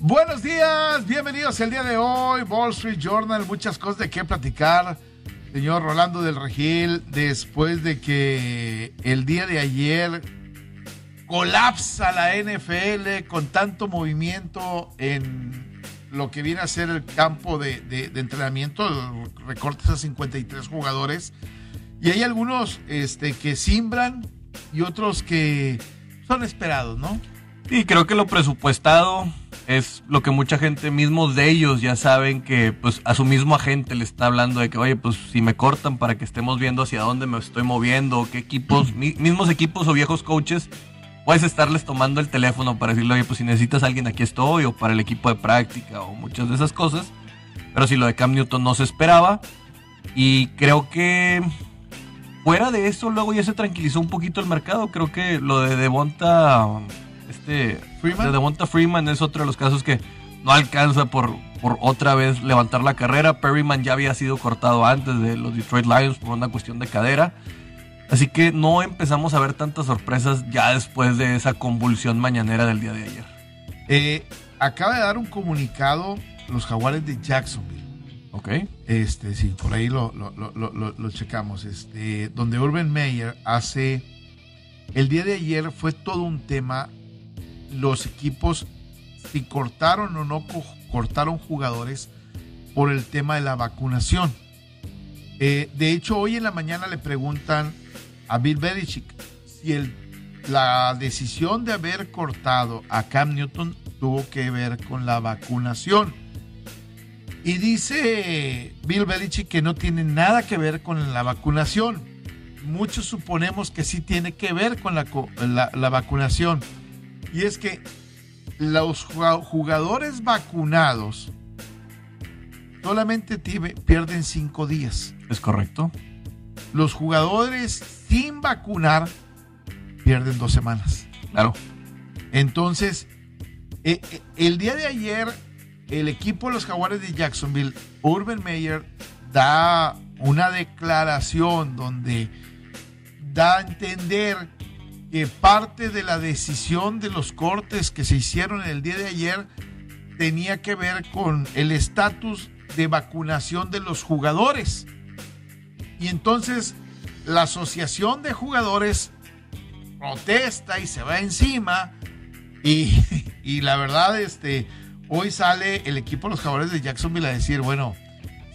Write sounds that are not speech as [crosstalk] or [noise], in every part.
Buenos días, bienvenidos el día de hoy, Wall Street Journal, muchas cosas de qué platicar. Señor Rolando del Regil, después de que el día de ayer colapsa la NFL con tanto movimiento en lo que viene a ser el campo de, de- entrenamiento, recortes a 53 jugadores, y hay algunos este, que simbran y otros que son esperados, ¿no? Y creo que lo presupuestado es lo que mucha gente, mismos de ellos, ya saben que pues a su mismo agente le está hablando de que, oye, pues si me cortan para que estemos viendo hacia dónde me estoy moviendo, qué equipos, mi- mismos equipos o viejos coaches, puedes estarles tomando el teléfono para decirle, oye, pues si necesitas a alguien aquí estoy, o para el equipo de práctica, o muchas de esas cosas. Pero si lo de Cam Newton no se esperaba, y creo que fuera de eso, luego ya se tranquilizó un poquito el mercado. Creo que lo de Devonta, este, Freeman. de Devonta Freeman es otro de los casos que no alcanza por, por otra vez levantar la carrera. Perryman ya había sido cortado antes de los Detroit Lions por una cuestión de cadera. Así que no empezamos a ver tantas sorpresas ya después de esa convulsión mañanera del día de ayer. Eh, acaba de dar un comunicado los jaguares de Jacksonville. ¿Ok? Este, sí, por ahí lo, lo, lo, lo- lo- lo checamos. Este, donde Urban Meyer hace. El día de ayer fue todo un tema. Los equipos, si cortaron o no co- cortaron jugadores por el tema de la vacunación. Eh, de hecho, hoy en la mañana le preguntan a Bill Belichick si el, la decisión de haber cortado a Cam Newton tuvo que ver con la vacunación. Y dice Bill Belichick que no tiene nada que ver con la vacunación. Muchos suponemos que sí tiene que ver con la, co- la- la vacunación. Y es que los jugadores vacunados solamente tiene- pierden cinco días. ¿Es correcto? Los jugadores sin vacunar pierden dos semanas. Claro. Entonces, eh, eh, el día de ayer, el equipo de los Jaguares de Jacksonville, Urban Meyer, da una declaración donde da a entender que parte de la decisión de los cortes que se hicieron el día de ayer tenía que ver con el estatus de vacunación de los jugadores. Y entonces la asociación de jugadores protesta y se va encima. Y, [laughs] y la verdad, este, hoy sale el equipo de los jugadores de Jacksonville a decir, bueno,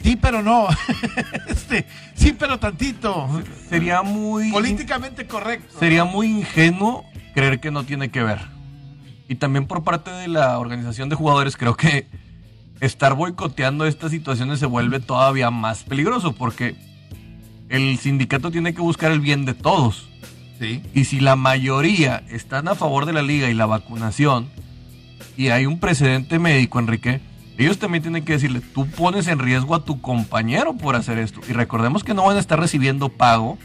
sí, pero no. [laughs] este, sí, pero tantito. Sería muy... Políticamente correcto. Sería muy ingenuo creer que no tiene que ver. Y también por parte de la organización de jugadores creo que estar boicoteando estas situaciones se vuelve todavía más peligroso porque el sindicato tiene que buscar el bien de todos. Sí. Y si la mayoría están a favor de la liga y la vacunación y hay un precedente médico, Enrique, ellos también tienen que decirle, tú pones en riesgo a tu compañero por hacer esto. Y recordemos que no van a estar recibiendo pago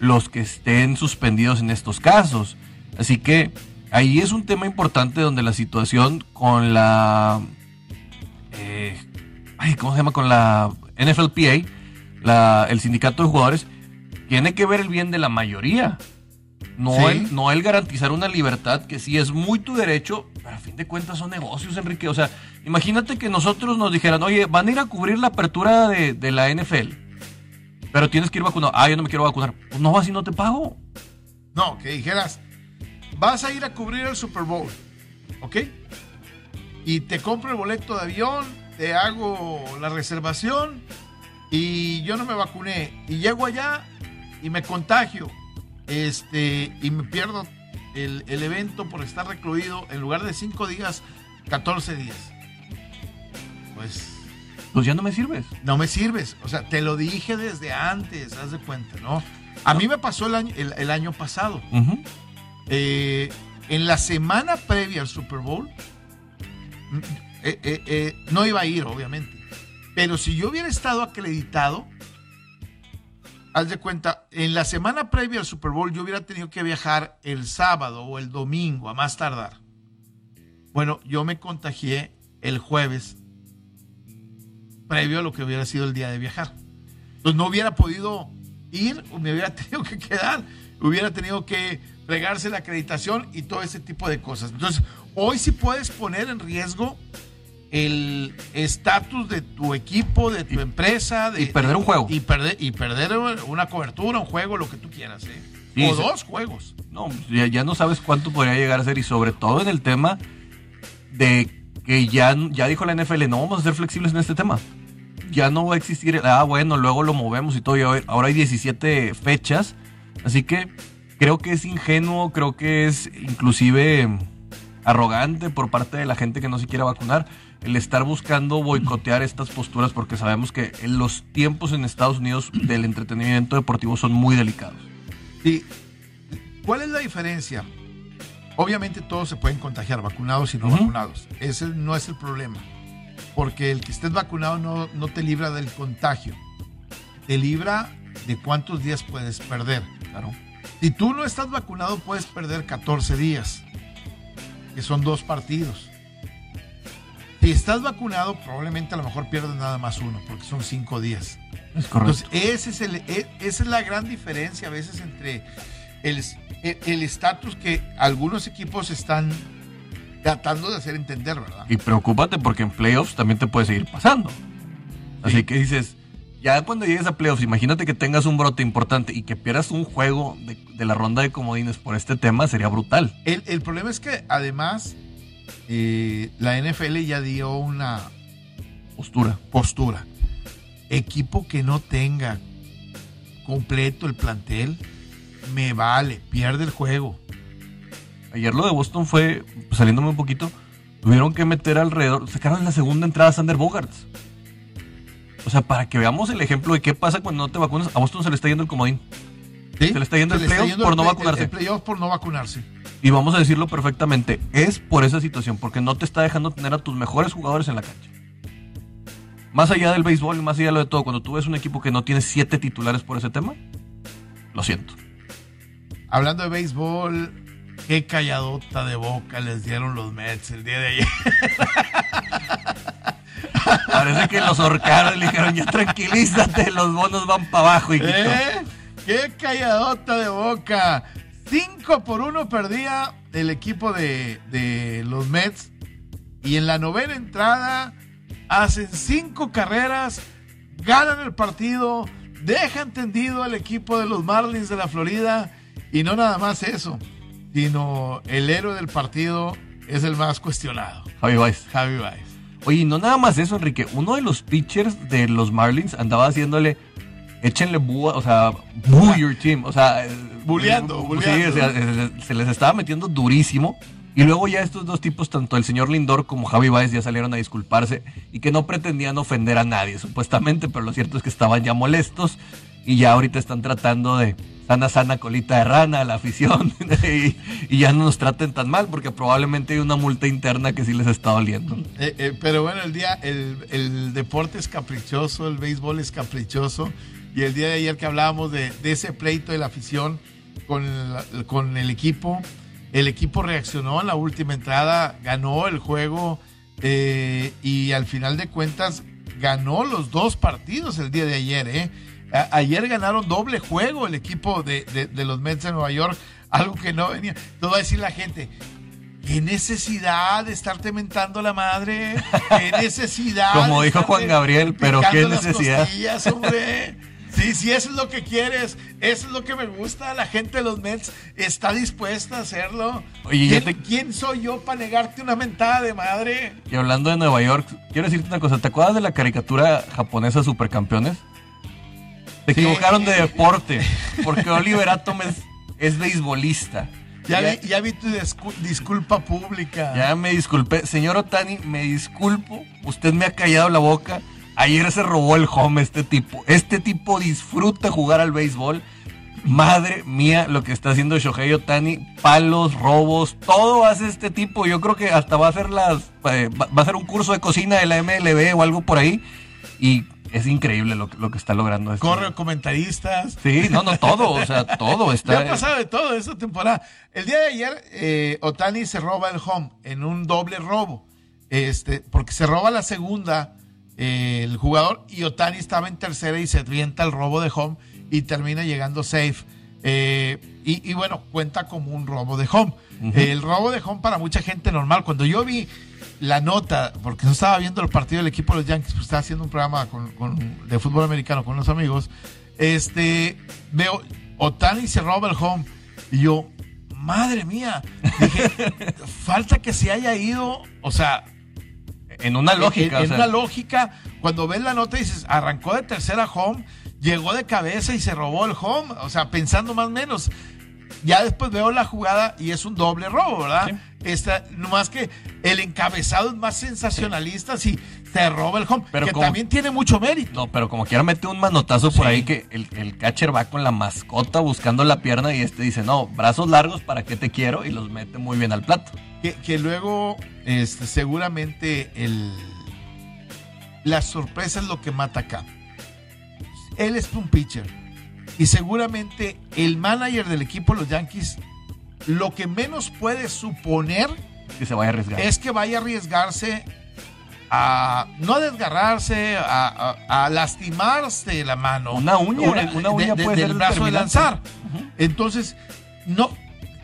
los que estén suspendidos en estos casos. Así que ahí es un tema importante donde la situación con la... eh, ay, ¿Cómo se llama? Con la NFLPA, la, el sindicato de jugadores, tiene que ver el bien de la mayoría. No, Sí. el, no el garantizar una libertad que sí es muy tu derecho, pero a fin de cuentas son negocios, Enrique. O sea, imagínate que nosotros nos dijeran, oye, van a ir a cubrir la apertura de, de la NFL, pero tienes que ir vacunado. Ah, yo no me quiero vacunar. Pues no vas y no te pago. No, que dijeras, vas a ir a cubrir el Super Bowl, ¿ok? Y te compro el boleto de avión, te hago la reservación y yo no me vacuné. Y llego allá y me contagio este, y me pierdo el, el evento por estar recluido en lugar de 5 días, 14 días. Pues Pues ya no me sirves. no me sirves. O sea, te lo dije desde antes, haz de cuenta, ¿no? A mí me pasó el año, el- el año pasado. Eh, en la semana previa al Super Bowl, mm, eh, eh, no iba a ir, obviamente. Pero si yo hubiera estado acreditado, haz de cuenta, en la semana previa al Super Bowl yo hubiera tenido que viajar el sábado o el domingo a más tardar. Bueno, yo me contagié el jueves previo a lo que hubiera sido el día de viajar. Entonces no hubiera podido ir, o me hubiera [laughs] tenido que quedar, hubiera tenido que fregarse la acreditación y todo ese tipo de cosas. Entonces, hoy sí puedes poner en riesgo el estatus de tu equipo, de tu empresa. De, y perder un juego. Y perder, y perder una cobertura, un juego, lo que tú quieras. ¿eh? o dos juegos. No, ya, ya, no sabes cuánto podría llegar a ser y sobre todo en el tema de que ya, ya dijo la NFL, no vamos a ser flexibles en este tema. Ya no va a existir, ah, bueno, luego lo movemos y todo. Y ahora hay 17 fechas. Así que creo que es ingenuo, creo que es inclusive arrogante por parte de la gente que no se quiere vacunar el estar buscando boicotear estas posturas porque sabemos que los tiempos en Estados Unidos del entretenimiento deportivo son muy delicados. Sí. ¿Cuál es la diferencia? Obviamente todos se pueden contagiar, vacunados y no vacunados. Ese no es el problema. Porque el que estés vacunado no, no te libra del contagio. Te libra de cuántos días puedes perder. Claro. Si tú no estás vacunado, puedes perder 14 días, que son dos partidos. Si estás vacunado, probablemente a lo mejor pierdes nada más uno, porque son cinco días. Es correcto. Entonces, ese es el, e, esa es la gran diferencia a veces entre el estatus que algunos equipos están tratando de hacer entender, ¿verdad? Y preocúpate porque en playoffs también te puede seguir pasando. Así que dices, ya cuando llegues a playoffs, imagínate que tengas un brote importante y que pierdas un juego de, la ronda de comodines por este tema, sería brutal. El, el problema es que además eh, la NFL ya dio una postura. postura. Equipo que no tenga completo el plantel, me vale, pierde el juego. Ayer lo de Boston fue, saliéndome un poquito, tuvieron que meter alrededor, sacaron la segunda entrada a Sander Bogarts. O sea, para que veamos el ejemplo de qué pasa cuando no te vacunas, a Boston se le está yendo el comodín. Se le está yendo el playoff por no vacunarse. El playoff por no vacunarse. Y vamos a decirlo perfectamente, es por esa situación, porque no te está dejando tener a tus mejores jugadores en la cancha. Más allá del béisbol y más allá de lo de todo, cuando tú ves un equipo que no tiene siete titulares por ese tema, lo siento. Hablando de béisbol, qué calladota de boca les dieron los Mets el día de ayer. [laughs] Parece que los horcaron y le dijeron, ya tranquilízate, los bonos van para abajo. Y ¿Eh? ¡Qué calladota de boca! 5 por 1 perdía el equipo de, los Mets. Y en la novena entrada hacen cinco carreras, ganan el partido, dejan tendido al equipo de los Marlins de la Florida. Y no nada más eso, sino el héroe del partido es el más cuestionado. Javi Baez. Javi Baez. Oye, no nada más eso, Enrique. Uno de los pitchers de los Marlins andaba haciéndole échenle búa, o sea, boo your team, o sea, bulleando, se les estaba metiendo durísimo. Y luego ya estos dos tipos, tanto el señor Lindor como Javi Baez, ya salieron a disculparse y que no pretendían ofender a nadie, supuestamente, pero lo cierto es que estaban ya molestos y ya ahorita están tratando de sana, sana colita de rana a la afición [laughs] y, ya no nos traten tan mal porque probablemente hay una multa interna que sí les está doliendo. Eh, eh, pero bueno, el día, el, el deporte es caprichoso, el béisbol es caprichoso y el día de ayer que hablábamos de, ese pleito de la afición con el, con el equipo, el equipo reaccionó en la última entrada, ganó el juego eh, y al final de cuentas ganó los dos partidos el día de ayer. ¿eh? ayer ganaron doble juego el equipo de, los Mets de Nueva York, algo que no venía. Todo va a decir la gente, ¿Qué necesidad de estarte mentando la madre? ¿Qué necesidad? [laughs] Como dijo Juan Gabriel, pero qué necesidad. Sí, sí, eso es lo que quieres, eso es lo que me gusta. La gente de los Mets está dispuesta a hacerlo. Oye, ¿Quién, soy yo para negarte una mentada de madre? Y hablando de Nueva York, quiero decirte una cosa. ¿Te acuerdas de la caricatura japonesa Supercampeones? Te equivocaron de deporte, porque Oliver Atom es, es beisbolista. Ya, vi, ya vi tu disculpa pública. Ya me disculpé. Señor Otani, me disculpo. Usted me ha callado la boca. Ayer se robó el home este tipo. Este tipo disfruta jugar al béisbol. Madre mía, lo que está haciendo Shohei Otani, palos, robos, todo hace este tipo. Yo creo que hasta va a hacer las, eh, va a hacer un curso de cocina de la MLB o algo por ahí. Y es increíble lo, lo que está logrando. Este. Corre comentaristas. Sí, no, no, todo, o sea, todo está. ha pasado de todo esta temporada. El día de ayer, eh, Otani se roba el home en un doble robo. Este, porque se roba la segunda eh, el jugador y Otani estaba en tercera y se avienta el robo de home y termina llegando safe. Eh, y, bueno, cuenta como un robo de home. el robo de home para mucha gente normal. Cuando yo vi la nota, porque no estaba viendo el partido del equipo de los Yankees, pues estaba haciendo un programa de fútbol americano con los amigos, este, veo, Otani se roba el home. Y yo, madre mía, dije, [laughs] falta que se haya ido, o sea, en una lógica. En, una lógica, cuando ves la nota dices, arrancó de tercera home, llegó de cabeza y se robó el home, o sea, pensando más o menos. Ya después veo la jugada y es un doble robo, ¿verdad? Esta, más que el encabezado es más sensacionalista si se roba el home, pero que también tiene mucho mérito. No, pero como quiera mete un manotazo por ahí que el, el, catcher va con la mascota buscando la pierna y este dice, no, brazos largos, ¿para qué te quiero? Y los mete muy bien al plato. Que, luego, este, seguramente, el, la sorpresa es lo que mata acá. Él es un pitcher. Y seguramente el manager del equipo, los Yankees, lo que menos puede suponer que se vaya a arriesgar. es que vaya a arriesgarse a no a desgarrarse, a, lastimarse la mano. Una uña, una, uña puede del brazo de lanzar. Entonces, no,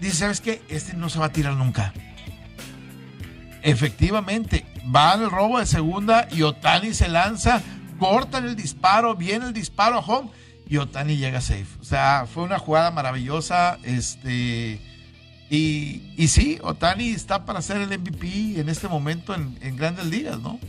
dice, ¿sabes qué? Este no se va a tirar nunca. Efectivamente, va el robo de segunda y Otani se lanza, cortan el disparo, viene el disparo a home y Otani llega safe. O sea, fue una jugada maravillosa. Este. Y, y sí, Otani está para ser el MVP en este momento en, grandes ligas, ¿no?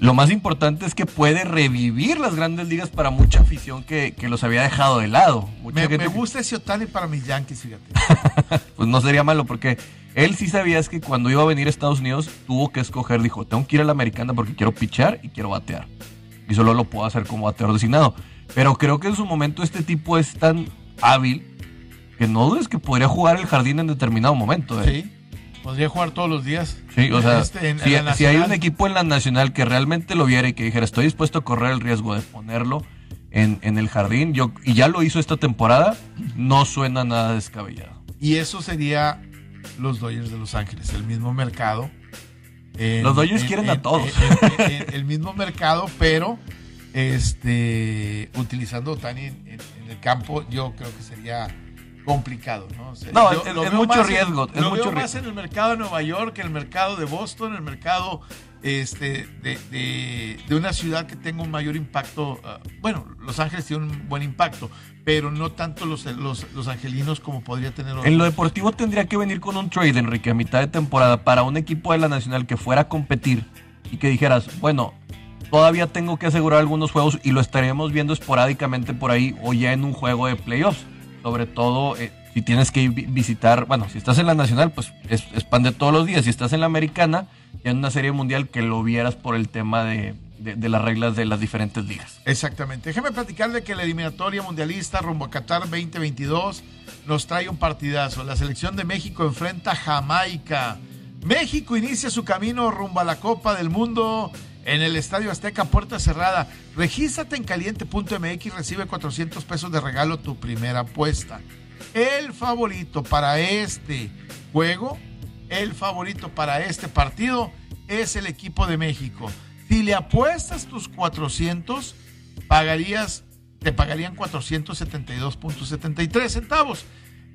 Lo más importante es que puede revivir las grandes ligas para mucha afición que, los había dejado de lado. me, gusta ese Otani para mis Yankees, fíjate. [laughs] pues no sería malo porque él sí sabía que cuando iba a venir a Estados Unidos tuvo que escoger, dijo, tengo que ir a la americana porque quiero pichar y quiero batear. Y solo lo puedo hacer como bateador designado. Pero creo que en su momento este tipo es tan hábil que no dudes que podría jugar el jardín en determinado momento. ¿eh? Sí. Podría jugar todos los días. Sí, o sea, este, si, hay un equipo en la nacional que realmente lo viera y que dijera, estoy dispuesto a correr el riesgo de ponerlo en, en el jardín, yo, y ya lo hizo esta temporada, no suena nada descabellado. Y eso sería los Dodgers de Los Ángeles, el mismo mercado. los Dodgers quieren a todos. el mismo mercado, pero este utilizando Otani en, el campo, yo creo que sería complicado, ¿no? no, es, mucho riesgo. es lo mucho veo más en el mercado de Nueva York, en el mercado de Boston, en el mercado este, de, una ciudad que tenga un mayor impacto. Ah, bueno, Los Ángeles tiene un buen impacto, pero no tanto los, los, angelinos como podría tener. En lo deportivo tendría que venir con un trade, Enrique, a mitad de temporada para un equipo de la Nacional que fuera a competir y que dijeras, bueno, todavía tengo que asegurar algunos juegos y lo estaremos viendo esporádicamente por ahí o ya en un juego de playoffs. Sobre todo eh, si tienes que visitar, bueno, si estás en la Nacional, pues es, todos los días. Si estás en la Americana, ya en una serie mundial que lo vieras por el tema de, de, las reglas de las diferentes ligas. Exactamente. Déjeme platicarle que la eliminatoria mundialista rumbo a Qatar 2022 nos trae un partidazo. La selección de México enfrenta a Jamaica. México inicia su camino rumbo a la Copa del Mundo en el Estadio Azteca, puerta cerrada. Regístrate en caliente.mx y recibe 400 pesos de regalo tu primera apuesta. El favorito para este juego, el favorito para este partido es el equipo de México. Si le apuestas tus 400, pagarías, te pagarían 472.73 centavos.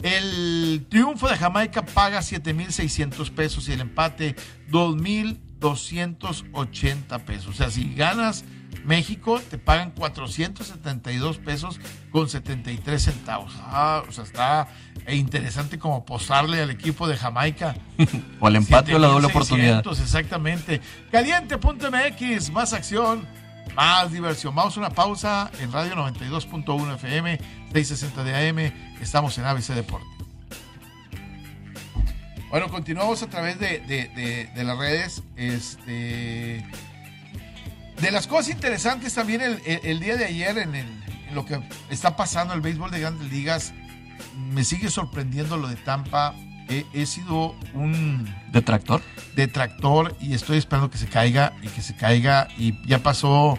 El triunfo de Jamaica paga 7.600 pesos y el empate 2.280 pesos. O sea, si ganas México, te pagan 472 pesos con 73 centavos. Ah, o sea, está interesante como posarle al equipo de Jamaica. [laughs] o al empate o la doble oportunidad. Exactamente. Caliente.mx, más acción, más diversión. Vamos a una pausa en Radio 92.1 FM, 660 de AM. Estamos en ABC Deporte. Bueno, continuamos a través de, las redes. Este, de las cosas interesantes también el, día de ayer en, lo que está pasando el béisbol de grandes ligas, me sigue sorprendiendo lo de Tampa. He, sido un detractor. Detractor y estoy esperando que se caiga y que se caiga y ya pasó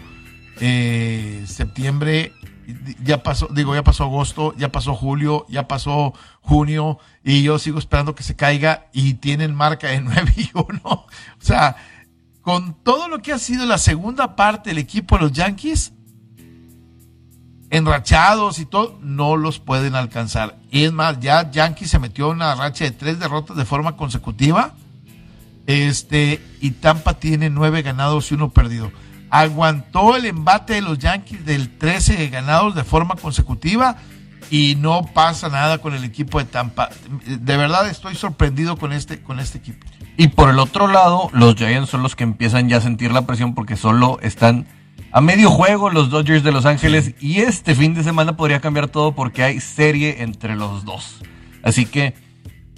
eh, septiembre, ya pasó, digo, ya pasó agosto, ya pasó julio, ya pasó junio, y yo sigo esperando que se caiga y tienen marca de [laughs] 9 y 1. O sea, con todo lo que ha sido la segunda parte del equipo de los Yankees, enrachados y todo, no los pueden alcanzar. Y es más, ya Yankees se metió en una racha de tres derrotas de forma consecutiva. Este, y Tampa tiene nueve ganados y uno perdido. Aguantó el embate de los Yankees del 13 ganados de forma consecutiva y no pasa nada con el equipo de Tampa. De verdad estoy sorprendido con este, con este equipo. Y por el otro lado, los Giants son los que empiezan ya a sentir la presión porque solo están a medio juego los Dodgers de Los Ángeles y este fin de semana podría cambiar todo porque hay serie entre los dos. Así que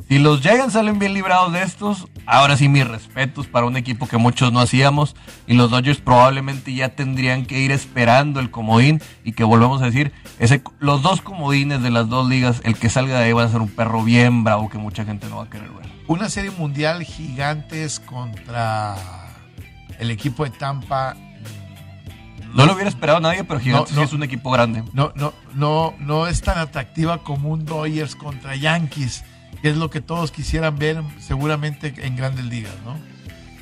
si los Giants salen bien librados de estos, ahora sí mis respetos para un equipo que muchos no hacíamos y los Dodgers probablemente ya tendrían que ir esperando el comodín y que volvemos a decir, ese, los dos comodines de las dos ligas, el que salga de ahí va a ser un perro bien bravo que mucha gente no va a querer ver. Una serie mundial gigantes contra el equipo de Tampa no lo hubiera esperado nadie, pero Gigantes es un equipo grande. No, no, no, no es tan atractiva como un Dodgers contra Yankees, que es lo que todos quisieran ver seguramente en grandes ligas, ¿no?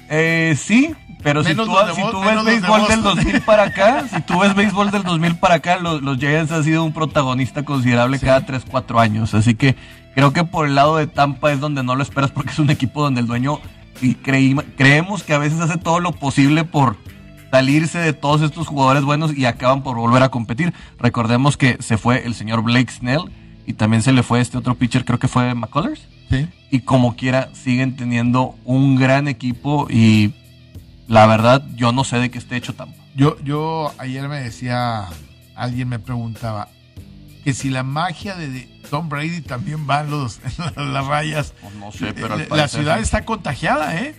Eh, sí, pero si tú, ves béisbol del 2000 para acá, si tú ves béisbol del 2000 para acá, los, los Giants han sido un protagonista considerable cada 3, 4 años. Así que creo que por el lado de Tampa es donde no lo esperas porque es un equipo donde el dueño y creemos que a veces hace todo lo posible por salirse de todos estos jugadores buenos y acaban por volver a competir. Recordemos que se fue el señor Blake Snell y también se le fue este otro pitcher, creo que fue McCullers. Sí. Y como quiera, siguen teniendo un gran equipo y la verdad, yo no sé de qué esté hecho Tampa. Yo, yo ayer me decía, alguien me preguntaba, que si la magia de Tom Brady también va en, los, las rayas. No sé, pero la ciudad está contagiada, ¿eh?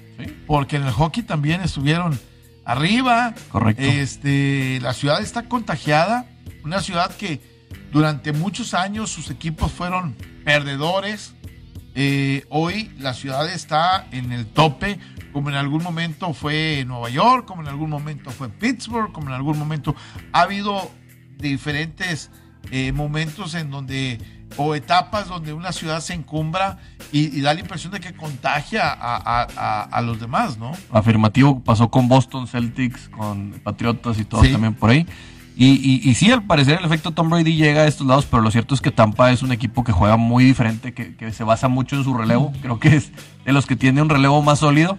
Porque en el hockey también estuvieron arriba. Correcto. Este, la ciudad está contagiada, una ciudad que durante muchos años sus equipos fueron perdedores. Eh, hoy la ciudad está en el tope, como en algún momento fue Nueva York, como en algún momento fue Pittsburgh, como en algún momento ha habido diferentes eh, momentos en donde o etapas donde una ciudad se encumbra y, da la impresión de que contagia a, los demás, ¿no? Afirmativo, pasó con Boston Celtics, con Patriotas y todo también por ahí. Y, y, sí, al parecer el efecto Tom Brady llega a estos lados, pero lo cierto es que Tampa es un equipo que juega muy diferente, que, se basa mucho en su relevo. Creo que es de los que tiene un relevo más sólido.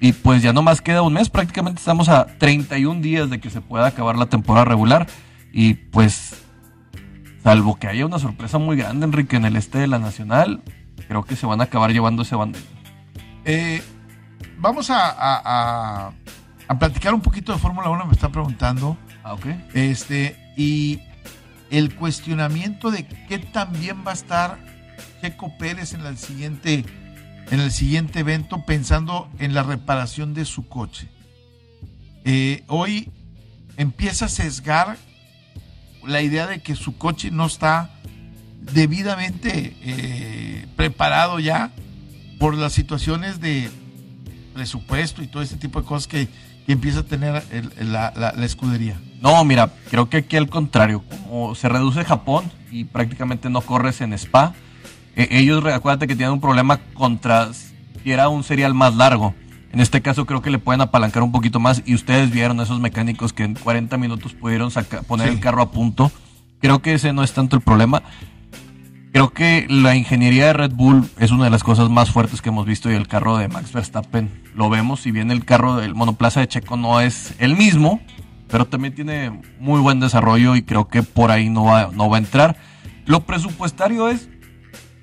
Y pues ya no más queda un mes, prácticamente estamos a 31 días de que se pueda acabar la temporada regular. Y pues Salvo que haya una sorpresa muy grande, Enrique, en el este de la Nacional, creo que se van a acabar llevando ese bandero. Eh, vamos a, a, platicar un poquito de Fórmula 1, me está preguntando. Ah, ok. Este, y el cuestionamiento de qué también va a estar Checo Pérez en el siguiente, en el siguiente evento, pensando en la reparación de su coche. Eh, hoy empieza a sesgar la idea de que su coche no está debidamente eh, preparado ya por las situaciones de presupuesto y todo este tipo de cosas que, empieza a tener la, escudería. No, mira, creo que aquí al contrario, como se reduce Japón y prácticamente no corres en Spa, eh, ellos, acuérdate que tienen un problema contra si era un serial más largo. En este caso creo que le pueden apalancar un poquito más y ustedes vieron a esos mecánicos que en 40 minutos pudieron poner el carro a punto. Creo que ese no es tanto el problema. Creo que la ingeniería de Red Bull es una de las cosas más fuertes que hemos visto y el carro de Max Verstappen lo vemos. Si bien el carro del monoplaza de Checo no es el mismo, pero también tiene muy buen desarrollo y creo que por ahí no va, no va a entrar. Lo presupuestario es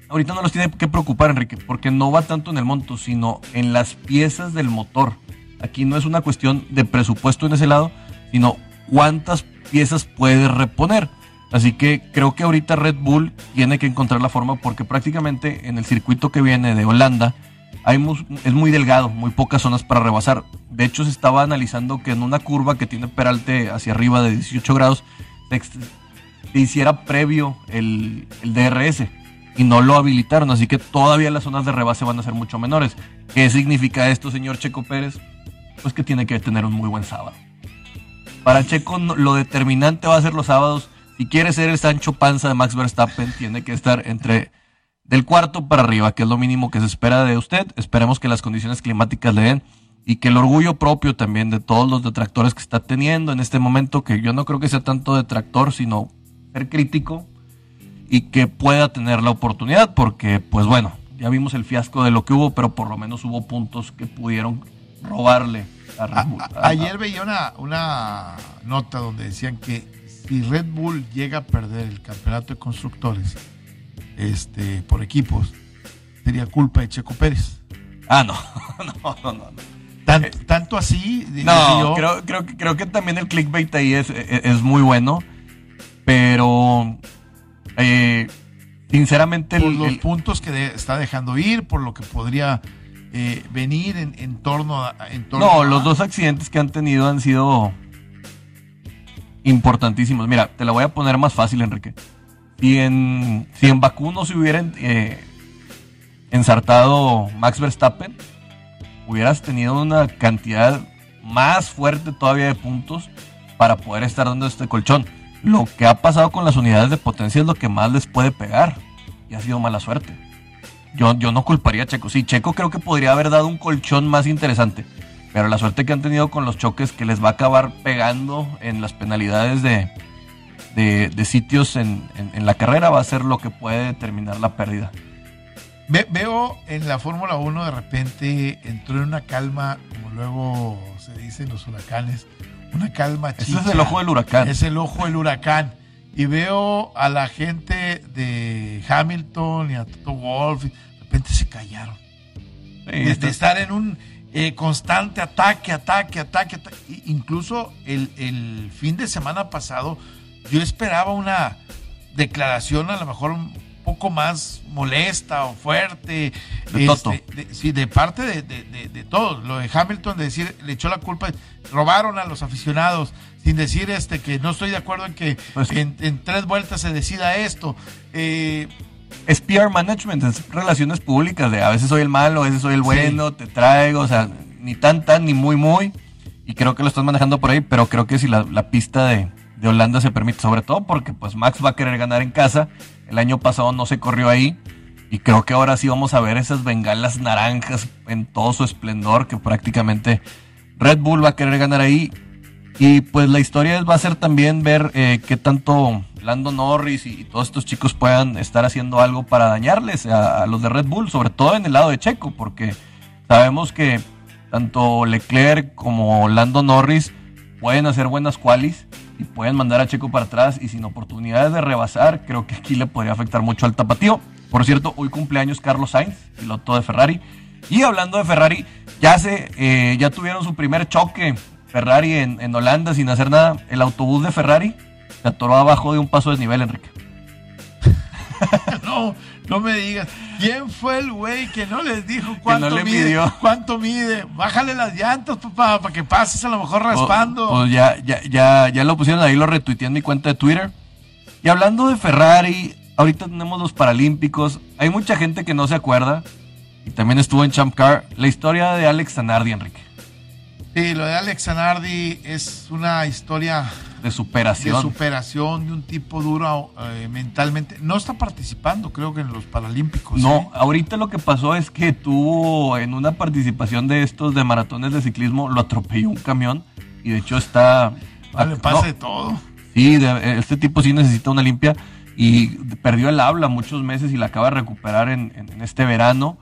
ahorita no los tiene que preocupar, Enrique, porque no va tanto en el monto, sino en las piezas del motor. Aquí no es una cuestión de presupuesto en ese lado, sino cuántas piezas puede reponer. Así que creo que ahorita Red Bull tiene que encontrar la forma porque prácticamente en el circuito que viene de Holanda hay es muy delgado, muy pocas zonas para rebasar. De hecho, se estaba analizando que en una curva que tiene peralte hacia arriba de 18 grados se, hiciera previo el, el DRS y no lo habilitaron, así que todavía las zonas de rebase van a ser mucho menores. ¿Qué significa esto, señor Checo Pérez? Pues que tiene que tener un muy buen sábado. Para Checo lo determinante va a ser los sábados. Si quiere ser el Sancho Panza de Max Verstappen, tiene que estar entre del cuarto para arriba, que es lo mínimo que se espera de usted. Esperemos que las condiciones climáticas le den y que el orgullo propio también de todos los detractores que está teniendo en este momento, que yo no creo que sea tanto detractor, sino ser crítico y que pueda tener la oportunidad, porque pues bueno, ya vimos el fiasco de lo que hubo, pero por lo menos hubo puntos que pudieron robarle ayer veía una, una nota donde decían que si Red Bull llega a perder el campeonato de constructores este, por equipos, sería culpa de Checo Pérez. Ah, no, [laughs] no, no, no. Eh, tanto así. No, creo, creo, creo que también el clickbait ahí es, es, muy bueno, pero eh, sinceramente... Por los puntos que está dejando ir, por lo que podría eh, venir en, torno a... no, los dos accidentes que han tenido han sido importantísimos. Mira, te la voy a poner más fácil, Enrique. Si en, si en Bakú no se hubieran eh, ensartado Max Verstappen, hubieras tenido una cantidad más fuerte todavía de puntos para poder estar dando este colchón. Lo que ha pasado con las unidades de potencia es lo que más les puede pegar. Y ha sido mala suerte. Yo, no culparía a Checo. Sí, Checo creo que podría haber dado un colchón más interesante. Pero la suerte que han tenido con los choques que les va a acabar pegando en las penalidades de, de, sitios en, la carrera va a ser lo que puede determinar la pérdida. veo en la Fórmula 1 de repente entró en una calma, como luego se dice en los huracanes, una calma chica. Ese es el ojo del huracán. Es el ojo del huracán. Y veo a la gente de Hamilton y a Toto Wolf repente se callaron. de, estar en un eh, constante ataque, ataque, ataque, Incluso el, fin de semana pasado yo esperaba una declaración a lo mejor un poco más molesta o fuerte. De, este, de sí, de parte de, de, todos. Lo de Hamilton de decir, le echó la culpa, robaron a los aficionados, sin decir este que no estoy de acuerdo en que pues en, tres vueltas se decida esto. Eh, es PR management, es relaciones públicas, de a veces soy el malo, a veces soy el bueno, te traigo, o sea, ni tan tan, ni muy muy, y creo que lo estás manejando por ahí, pero creo que si la, pista de, Holanda se permite, sobre todo porque pues Max va a querer ganar en casa, el año pasado no se corrió ahí, y creo que ahora sí vamos a ver esas bengalas naranjas en todo su esplendor, que prácticamente Red Bull va a querer ganar ahí, y pues la historia va a ser también ver eh, qué tanto Lando Norris y, todos estos chicos puedan estar haciendo algo para dañarles a, los de Red Bull, sobre todo en el lado de Checo, porque sabemos que tanto Leclerc como Lando Norris pueden hacer buenas qualis y pueden mandar a Checo para atrás y sin oportunidades de rebasar, creo que aquí le podría afectar mucho al tapatío. Por cierto, hoy cumpleaños Carlos Sainz, piloto de Ferrari. Y hablando de Ferrari, ya se, eh, ya tuvieron su primer choque Ferrari en, en Holanda sin hacer nada. El autobús de Ferrari se atoró abajo de un paso de nivel, Enrique. [laughs] no, no me digas. ¿Quién fue el güey que no les dijo cuánto mide? ¿Cuánto mide? Bájale las llantas, papá, para que pases a lo mejor raspando. Pues, ya, ya, ya, ya lo pusieron ahí, lo retuiteé en mi cuenta de Twitter. Y hablando de Ferrari, ahorita tenemos los Paralímpicos. Hay mucha gente que no se acuerda. Y también estuvo en Champ Car. La historia de Alex Zanardi, Enrique. Sí, lo de Alex Zanardi es una historia de superación. De superación de un tipo duro eh, mentalmente. No está participando, creo que en los Paralímpicos. No, ¿eh? ahorita lo que pasó es que tuvo en una participación de estos de maratones de ciclismo, lo atropelló un camión y de hecho está. Vale, pasa de todo. Sí, este tipo sí necesita una limpia y perdió el habla muchos meses y la acaba de recuperar en este verano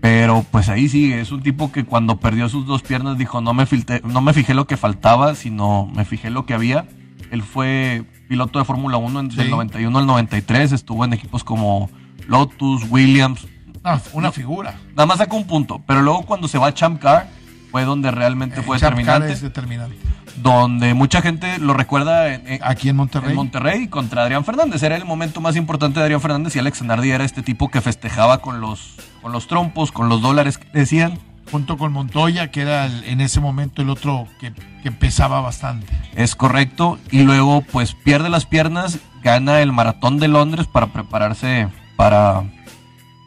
pero pues ahí sí, es un tipo que cuando perdió sus dos piernas dijo, no me, no me fijé lo que faltaba, sino me fijé lo que había. Él fue piloto de Fórmula 1 en, del 91 al 93, estuvo en equipos como Lotus, Williams. Ah, una figura. Nada más sacó un punto, pero luego cuando se va a Champ Car fue donde realmente fue determinante. es determinante donde mucha gente lo recuerda aquí en Monterrey. En Monterrey contra Adrián Fernández. Era el momento más importante de Adrián Fernández y Alex Zanardi era este tipo que festejaba con los, con los trompos, con los dólares que decían. Junto con Montoya, que era en ese momento el otro que, que pesaba bastante. Es correcto. Y luego, pues pierde las piernas, gana el maratón de Londres para prepararse para,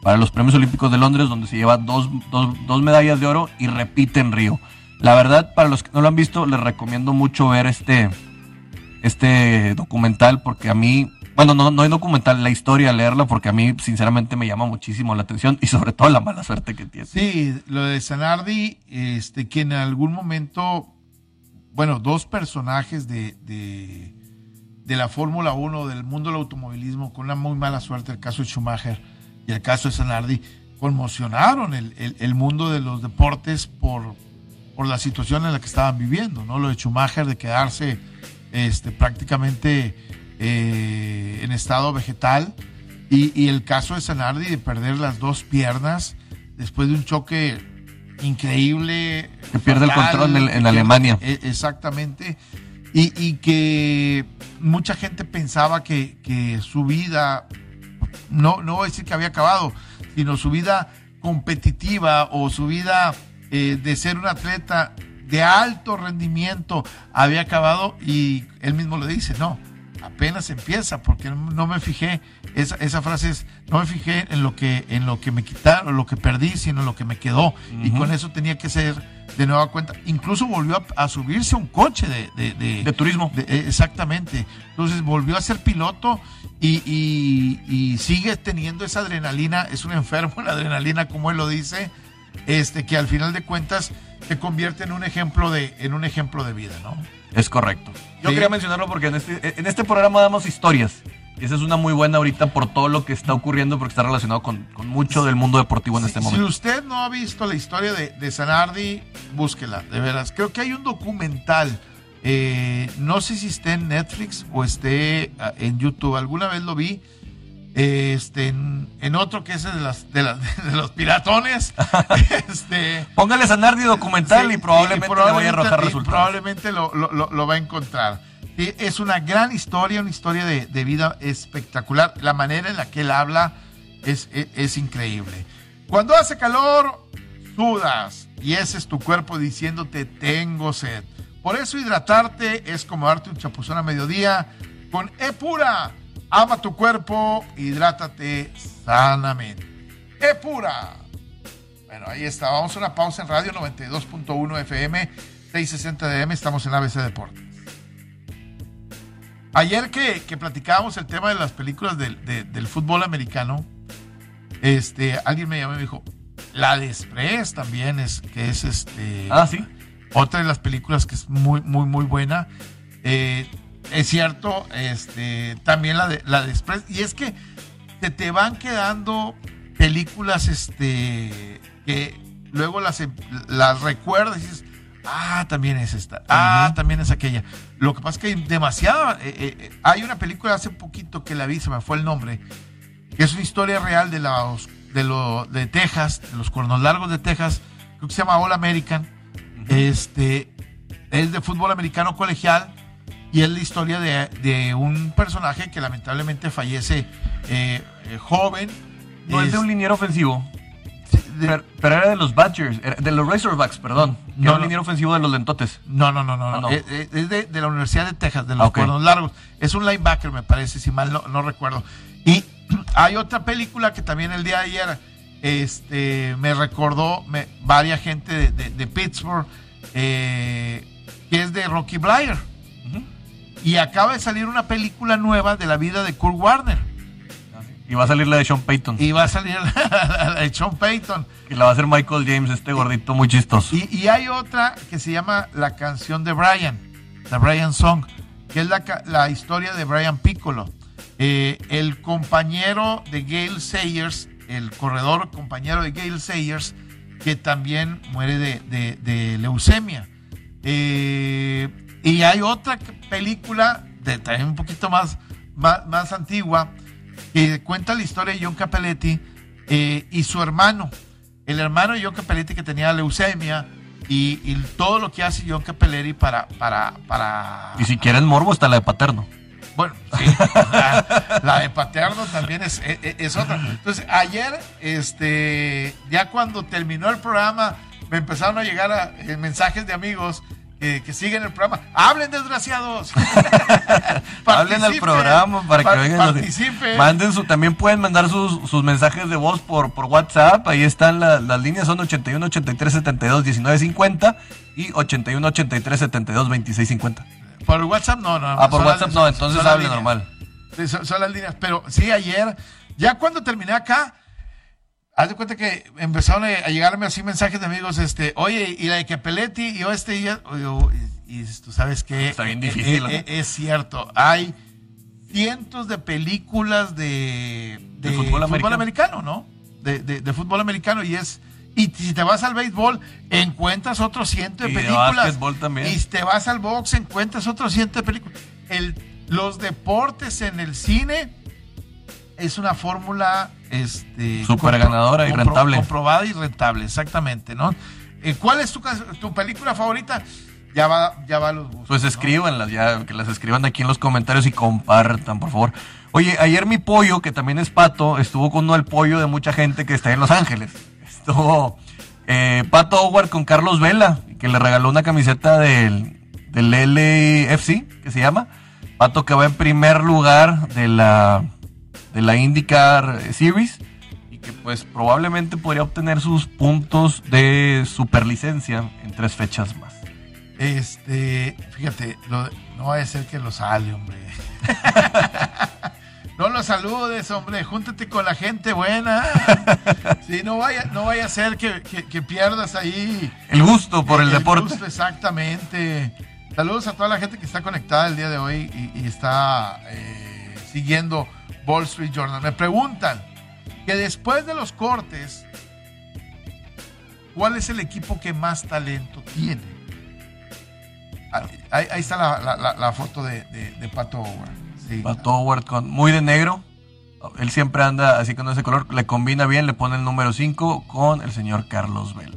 para los Premios Olímpicos de Londres, donde se lleva dos, dos, dos medallas de oro y repite en Río La verdad, para los que no lo han visto, les recomiendo mucho ver este, este documental porque a mí, bueno, no, no hay documental, la historia, leerla porque a mí sinceramente me llama muchísimo la atención y sobre todo la mala suerte que tiene. Sí, lo de Sanardi, este, que en algún momento, bueno, dos personajes de, de, de la Fórmula 1, del mundo del automovilismo, con una muy mala suerte, el caso de Schumacher y el caso de Sanardi, conmocionaron el, el, el mundo de los deportes por, por la situación en la que estaban viviendo, ¿no? Lo de Schumacher de quedarse este, prácticamente eh, en estado vegetal y, y, el caso de Sanardi de perder las dos piernas después de un choque increíble. Que pierde fatal, el control en, en Alemania. Eh, exactamente. Y, y, que mucha gente pensaba que, que su vida, no, no voy a decir que había acabado, sino su vida competitiva o su vida eh, de ser un atleta de alto rendimiento había acabado y él mismo lo dice, no, apenas empieza, porque no me fijé, esa, esa frase es, no me fijé en lo que, en lo que me quitaron, lo que perdí, sino en lo que me quedó. Uh -huh. Y con eso tenía que ser de nueva cuenta. Incluso volvió a, a subirse a un coche de, de, de, de turismo. exactamente. Entonces volvió a ser piloto y, y, y, sigue teniendo esa adrenalina, es un enfermo en [laughs] la adrenalina, como él lo dice, este, que al final de cuentas se convierte en un ejemplo de, en un ejemplo de vida, ¿no? Es correcto. Yo sí. quería mencionarlo porque en este, en este programa damos historias. Y esa es una muy buena ahorita por todo lo que está ocurriendo, porque está relacionado con, con mucho del mundo deportivo en si, este momento. Si usted no ha visto la historia de, de Sanardi, búsquela, de veras. Creo que hay un documental, eh, no sé si esté en Netflix o esté ah, en YouTube, alguna vez lo vi, este, en, en, otro que es de, las, de, las, [laughs] de los piratones. [laughs] este, Póngale Sanardi documental sí, y, probablemente y, probablemente le vaya a arrojar resultados. Probablemente lo, lo, lo, va a encontrar. Sí, es una gran historia, una historia de, de, vida espectacular. La manera en la que él habla es, es, es increíble. Cuando hace calor, sudas y ese es tu cuerpo diciéndote tengo sed. Por eso hidratarte es como darte un chapuzón a mediodía con E-Pura Ama tu cuerpo, hidrátate sanamente. ¡Es pura! Bueno, ahí está. Vamos a una pausa en radio 92.1 FM, 660 DM. Estamos en ABC Deportes. Ayer que, que platicábamos el tema de las películas del, de, del fútbol americano, este, alguien me llamó y me dijo, la de Express también es, que es este. Ah, sí. Otra de las películas que es muy, muy, muy buena. Eh, es cierto, este, también la de, la de Express. Y es que te, te van quedando películas este, que luego las, las recuerdas y dices, ah, también es esta, ah, uh -huh. también es aquella. Lo que pasa es que hay demasiada. Eh, eh, hay una película hace poquito que la vi, se me fue el nombre, que es una historia real de, los, de, lo, de Texas, de los cuernos largos de Texas, creo que se llama All American. Uh -huh. Este es de fútbol americano colegial y es la historia de, de un personaje que lamentablemente fallece eh, eh, joven. No es, es, de un liniero ofensivo. De, pero, pero, era de los Badgers, de los Razorbacks, perdón. No, era un liniero ofensivo de los Lentotes. No, no, no, no. Ah, no. Es, es de, de, la Universidad de Texas, de los okay. cuernos largos. Es un linebacker, me parece, si mal no, no recuerdo. Y [clears throat] hay otra película que también el día de ayer este, me recordó me, varias gente de, de, Pittsburgh, eh, que es de Rocky Blyer. Y acaba de salir una película nueva de la vida de Kurt Warner. Y va a salir la de Sean Payton. Y va a salir [laughs] la, la de Sean Payton. Y la va a hacer Michael James, este gordito muy chistoso. Y, y, hay otra que se llama La canción de Brian, la Brian Song, que es la, la historia de Brian Piccolo. Eh, el compañero de Gail Sayers, el corredor compañero de Gail Sayers, que también muere de, de, de leucemia. Eh, y hay otra película, de, también un poquito más, más, más, antigua, que cuenta la historia de John Capelletti eh, y su hermano. El hermano de John Capelletti que tenía leucemia y, y todo lo que hace John Capelletti para, para, para... Y si quieren morbo está la de Paterno. Bueno, sí, la, la, de Paterno también es, es, es, otra. Entonces, ayer, este, ya cuando terminó el programa, me empezaron a llegar a, a, mensajes de amigos que siguen el programa. ¡Hablen, desgraciados! [laughs] Hablen al programa para que vengan. Participen. Manden su, también pueden mandar sus, sus mensajes de voz por, por WhatsApp. Ahí están las líneas, son 81 83 72 19 50 y 81 83 72 26 50. Por WhatsApp no, no. Ah, por WhatsApp no, entonces hable normal. Sí, son, son las líneas. Pero sí, ayer, ya cuando terminé acá, haz de cuenta que empezaron a llegarme así mensajes de amigos, este, oye, y la de Capelletti y yo este, y, y, tú sabes que Está bien difícil. Es, es, cierto, hay cientos de películas de, de, fútbol, fútbol, americano, ¿no? De, de, fútbol americano y es... Y si te vas al béisbol, encuentras otros cientos de y películas. De también. Y si te vas al box, encuentras otros cientos de películas. El, los deportes en el cine es una fórmula este, super ganadora y rentable. Comprobada y rentable, exactamente, ¿no? Eh, ¿Cuál es tu, tu, película favorita? Ya va, ya va a los gustos, Pues escríbanlas, ¿no? ya, que las escriban aquí en los comentarios y compartan, por favor. Oye, ayer mi pollo, que también es pato, estuvo con uno el pollo de mucha gente que está en Los Ángeles. Estuvo eh, Pato Howard con Carlos Vela, que le regaló una camiseta del, del LFC, que se llama. Pato que va en primer lugar de la de la IndyCar Series y que pues probablemente podría obtener sus puntos de superlicencia en tres fechas más. Este, fíjate, lo, no va a ser que lo sale, hombre. [laughs] no lo saludes, hombre, júntate con la gente buena. Sí, no vaya, no vaya a ser que, que, que pierdas ahí. El gusto por el, el deporte. Gusto, exactamente. Saludos a toda la gente que está conectada el día de hoy y, y está eh, siguiendo Wall Street Journal. Me preguntan que después de los cortes, ¿cuál es el equipo que más talento tiene? Ahí, ahí está la, la, la, foto de, de, de Pato Howard. Sí. Howard con, muy de negro. Él siempre anda así con ese color. Le combina bien, le pone el número 5 con el señor Carlos Vela.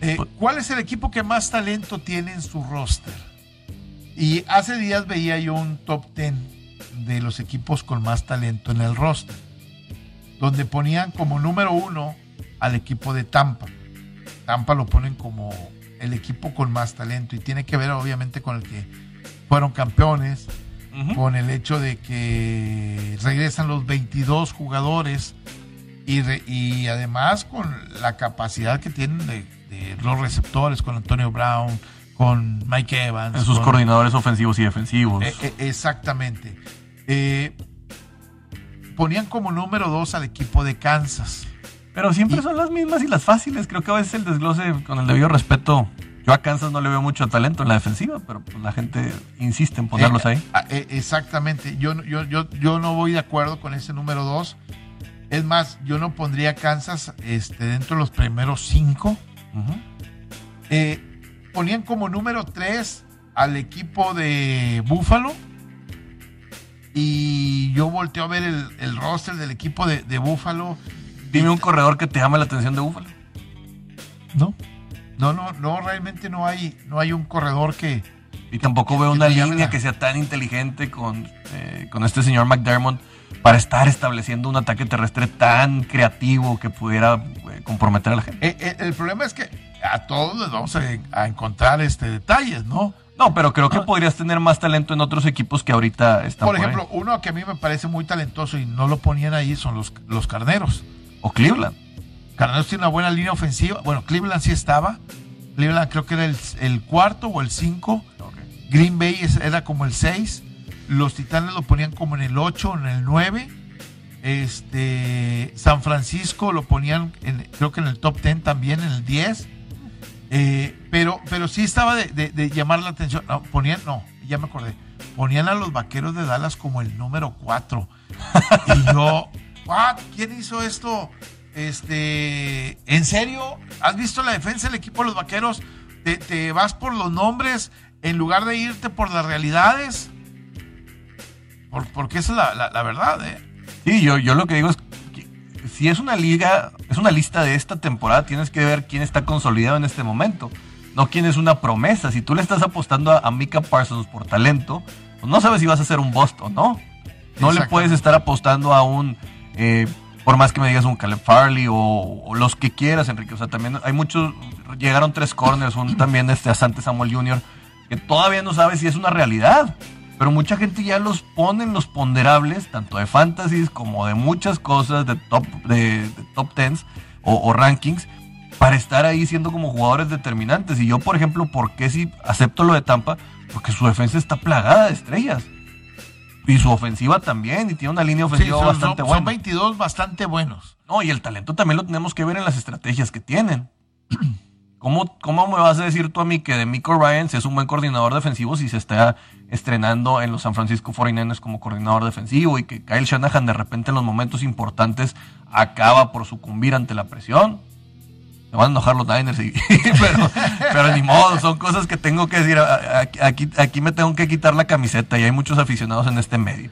Eh, ¿Cuál es el equipo que más talento tiene en su roster? Y hace días veía yo un top 10 de los equipos con más talento en el roster, donde ponían como número uno al equipo de Tampa. Tampa lo ponen como el equipo con más talento y tiene que ver obviamente con el que fueron campeones, uh -huh. con el hecho de que regresan los 22 jugadores y, re, y además con la capacidad que tienen de, de, los receptores, con Antonio Brown, con Mike Evans. En sus con, coordinadores ofensivos y defensivos. Eh, eh, exactamente. Eh, ponían como número dos al equipo de Kansas. Pero siempre y, son las mismas y las fáciles. Creo que a veces el desglose, con el debido respeto, yo a Kansas no le veo mucho talento en la defensiva, pero pues la gente insiste en ponerlos eh, ahí. Eh, exactamente. Yo, yo, yo, yo no voy de acuerdo con ese número dos. Es más, yo no pondría a Kansas este, dentro de los primeros cinco. Uh -huh. Ponían como número tres al equipo de Buffalo y yo volteo a ver el, el roster del equipo de, de Búfalo. Dime un corredor que te llame la atención de Búfalo. No, no, no, no, realmente no hay, no hay un corredor que. Y tampoco que, veo una línea la... que sea tan inteligente con, eh, con este señor McDermott para estar estableciendo un ataque terrestre tan creativo que pudiera eh, comprometer a la gente. Eh, el problema es que a todos les vamos a, a encontrar este detalles, ¿no? No, pero creo que podrías tener más talento en otros equipos que ahorita están. Por ejemplo, por uno que a mí me parece muy talentoso y no lo ponían ahí son los, los carneros. O Cleveland. Carneros tiene una buena línea ofensiva. Bueno, Cleveland sí estaba. Cleveland creo que era el, el cuarto o el cinco. Okay. Green Bay era como el seis. Los Titanes lo ponían como en el ocho, en el nueve. Este, San Francisco lo ponían en, creo que en el top ten también, en el diez. Eh, pero, pero sí estaba de, de, llamar la atención. No, ponían, no, ya me acordé. Ponían a los vaqueros de Dallas como el número 4. [laughs] y yo. ¿quién hizo esto? Este, ¿en serio? ¿Has visto la defensa del equipo de los vaqueros? ¿Te, vas por los nombres en lugar de irte por las realidades? Por, porque esa es la, la, la verdad, ¿eh? Sí, yo, yo lo que digo es si es una liga, es una lista de esta temporada, tienes que ver quién está consolidado en este momento, no quién es una promesa. Si tú le estás apostando a, a Mika Parsons por talento, pues no sabes si vas a ser un bust o no. No le puedes estar apostando a un, eh, Por más que me digas un Caleb Farley o, los que quieras, Enrique. O sea, también hay muchos, llegaron tres corners, un también este Asante Samuel Jr., que todavía no sabe si es una realidad. Pero mucha gente ya los pone en los ponderables, tanto de fantasies como de muchas cosas, de top, de, top tens o, rankings, para estar ahí siendo como jugadores determinantes. Y yo, por ejemplo, ¿por qué si acepto lo de Tampa? Porque su defensa está plagada de estrellas. Y su ofensiva también, y tiene una línea ofensiva bastante buena. Son 22 bastante buenos. No, y el talento también lo tenemos que ver en las estrategias que tienen. ¿Cómo, ¿Cómo me vas a decir tú a mí que de Miko Ryans es un buen coordinador defensivo si se está estrenando en los San Francisco 49ers como coordinador defensivo y que Kyle Shanahan de repente en los momentos importantes acaba por sucumbir ante la presión? Me van a enojar los Niners, [laughs] pero, pero ni modo, son cosas que tengo que decir. Aquí, aquí me tengo que quitar la camiseta y hay muchos aficionados en este medio.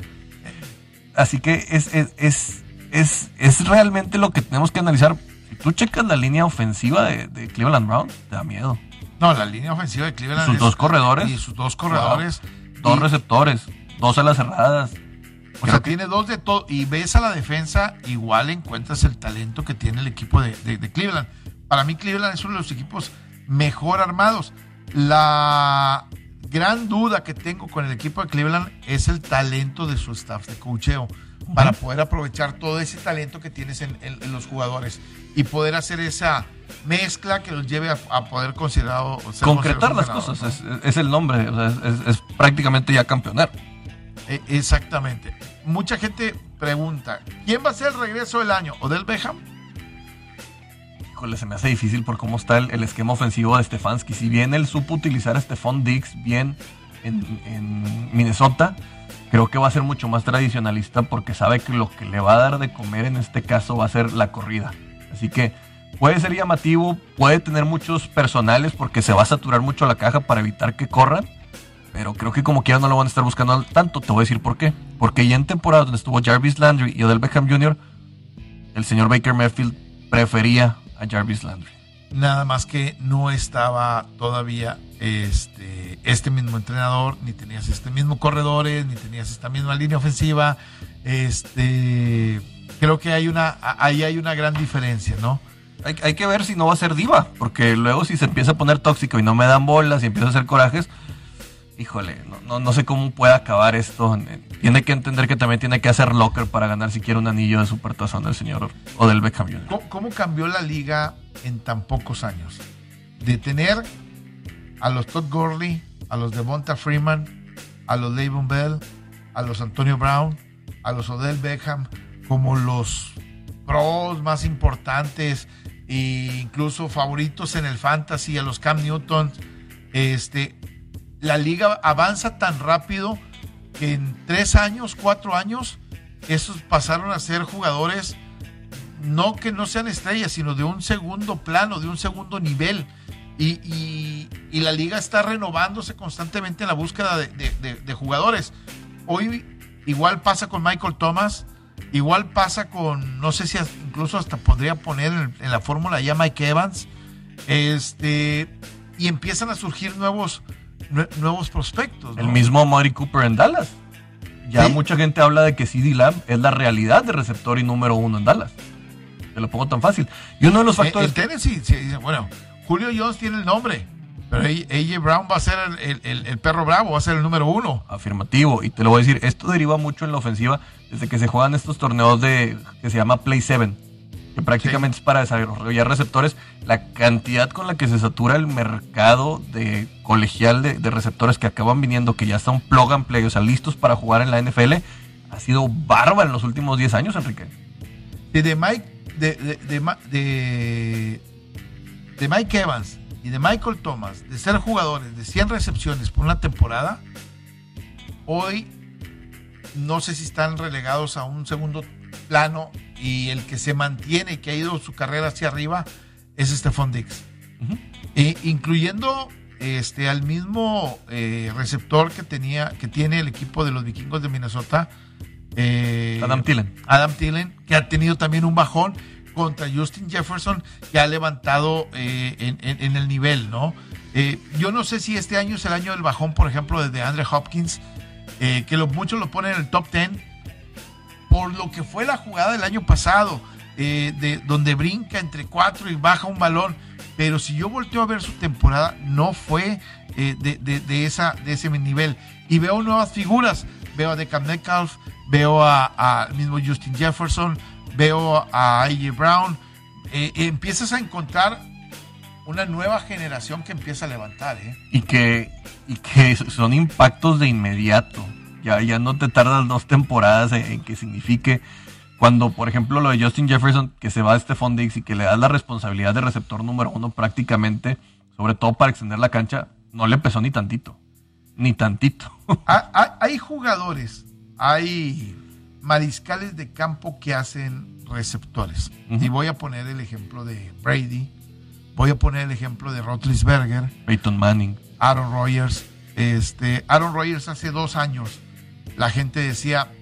Así que es, es, es, es, es realmente lo que tenemos que analizar tú checas la línea ofensiva de, Cleveland Browns, te da miedo. No, la línea ofensiva de Cleveland. Sus dos corredores. Y sus dos corredores. dos receptores. Dos alas cerradas. O sea, tiene dos de todo. Y ves a la defensa, igual encuentras el talento que tiene el equipo de, Cleveland. Para mí, Cleveland es uno de los equipos mejor armados. La gran duda que tengo con el equipo de Cleveland es el talento de su staff de cocheo para poder aprovechar todo ese talento que tienes en, los jugadores y poder hacer esa mezcla que los lleve a, poder considerado concretar las cosas es, el nombre es, prácticamente ya campeonar. E, exactamente. Mucha gente pregunta quién va a ser el regreso del año o del Beckham Híjole, se me hace difícil por cómo está el, esquema ofensivo de Stefanski. Si bien él supo utilizar a Stefan Dix bien en, en Minnesota, creo que va a ser mucho más tradicionalista porque sabe que lo que le va a dar de comer en este caso va a ser la corrida. Así que puede ser llamativo, puede tener muchos personales porque se va a saturar mucho la caja para evitar que corran. Pero creo que como quiera no lo van a estar buscando tanto. Te voy a decir por qué. Porque ya en temporada donde estuvo Jarvis Landry y Odell Beckham Jr., el señor Baker Mayfield prefería a Jarvis Landry. Nada más que no estaba todavía este, este mismo entrenador, ni tenías este mismo corredores, ni tenías esta misma línea ofensiva. Este, creo que hay una, ahí hay una gran diferencia, ¿no? Hay, hay, que ver si no va a ser diva, porque luego si se empieza a poner tóxico y no me dan bolas y empieza a hacer corajes, híjole, no, no, sé cómo puede acabar esto. Tiene que entender que también tiene que hacer locker para ganar siquiera un anillo de supertazón del señor o del Beckham ¿Cómo, cambió la liga en tan pocos años? De tener a los Todd Gurley, a los Devonta Freeman, a los Le'Veon Bell, a los Antonio Brown, a los Odell Beckham como los pros más importantes e incluso favoritos en el fantasy, a los Cam Newton, este, la liga avanza tan rápido que en tres años, cuatro años, esos pasaron a ser jugadores no que no sean estrellas, sino de un segundo plano, de un segundo nivel. Y, la liga está renovándose constantemente en la búsqueda de, jugadores. Hoy igual pasa con Michael Thomas, igual pasa con, no sé si incluso hasta podría poner en, la fórmula ya Mike Evans, este, y empiezan a surgir nuevos, nuevos prospectos. El mismo Mari Cooper en Dallas. Ya mucha gente habla de que CD Lamb es la realidad de receptor y número uno en Dallas. Te lo pongo tan fácil. Y uno de los eh, factores. Tennessee, sí, bueno, Julio Jones tiene el nombre. Pero AJ Brown va a ser el, perro bravo, va a ser el número uno. Afirmativo. Y te lo voy a decir, esto deriva mucho en la ofensiva desde que se juegan estos torneos de que se llama Play 7 que prácticamente es para desarrollar receptores, la cantidad con la que se satura el mercado de colegial de, receptores que acaban viniendo, que ya están plug and play, o sea, listos para jugar en la NFL, ha sido bárbaro en los últimos 10 años, Enrique. De, Mike, de, de, Mike Evans y de Michael Thomas, de ser jugadores de 100 recepciones por una temporada, hoy no sé si están relegados a un segundo plano y el que se mantiene y que ha ido su carrera hacia arriba es Stephon Dix. e, incluyendo este al mismo eh, receptor que tenía que tiene el equipo de los vikingos de Minnesota eh, Adam Tillen Adam Tillen que ha tenido también un bajón contra Justin Jefferson que ha levantado eh, en, el nivel no yo no sé si este año es el año del bajón por ejemplo de Andre Hopkins que lo, muchos lo ponen en el top 10 por lo que fue la jugada del año pasado, eh, de, donde brinca entre cuatro y baja un balón. Pero si yo volteo a ver su temporada, no fue eh, de, esa, de ese nivel. Y veo nuevas figuras. Veo a Decam Metcalf, veo a, mismo Justin Jefferson, veo a AJ Brown. Eh, empiezas a encontrar una nueva generación que empieza a levantar. Y, que, y que son impactos de inmediato. Ya, ya no te tardas dos temporadas en que signifique cuando, por ejemplo, lo de Justin Jefferson, que se va a Stephon Diggs y que le da la responsabilidad de receptor número uno prácticamente, sobre todo para extender la cancha, no le pesó ni tantito. Ni tantito. [laughs] hay, jugadores, hay mariscales de campo que hacen receptores. Y voy a poner el ejemplo de Brady, voy a poner el ejemplo de Rotlisberger, Peyton Manning, Aaron Rodgers. Este, Aaron Rodgers hace dos años, la gente decía,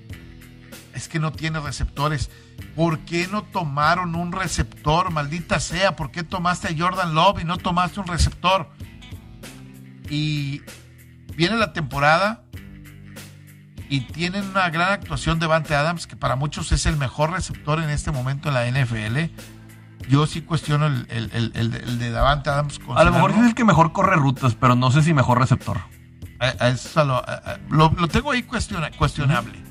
es que no tiene receptores. ¿Por qué no tomaron un receptor? Maldita sea, ¿por qué tomaste a Jordan Love y no tomaste un receptor? Y viene la temporada y tienen una gran actuación de Vante Adams, que para muchos es el mejor receptor en este momento en la NFL. Yo sí cuestiono el, de Davante Adams. A lo mejor es el que mejor corre rutas, pero no sé si mejor receptor. lo, tengo ahí cuestionable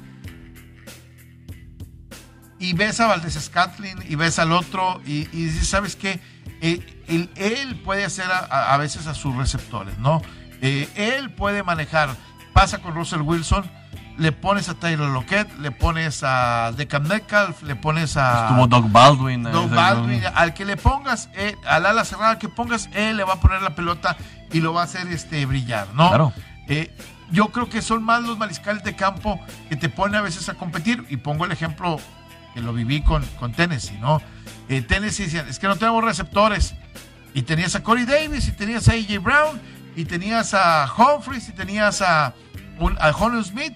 y ves a Valdés Scatlin y ves al otro y, dices, ¿sabes qué? Eh, él, puede hacer a, veces a sus receptores, ¿no? Eh, él puede manejar, pasa con Russell Wilson, le pones a Taylor Lockett, le pones a Declan Metcalf, le pones a... Estuvo Doug Baldwin. Doug Baldwin, al que le pongas, eh, al ala cerrada que pongas, él le va a poner la pelota y lo va a hacer este, brillar, ¿no? Claro. yo creo que son más los mariscales de campo que te ponen a veces a competir. Y pongo el ejemplo que lo viví con, con Tennessee, ¿no? Eh, Tennessee decían, es que no tenemos receptores. Y tenías a Corey Davis, y tenías a AJ Brown, y tenías a Humphries, y tenías a, un, a Smith,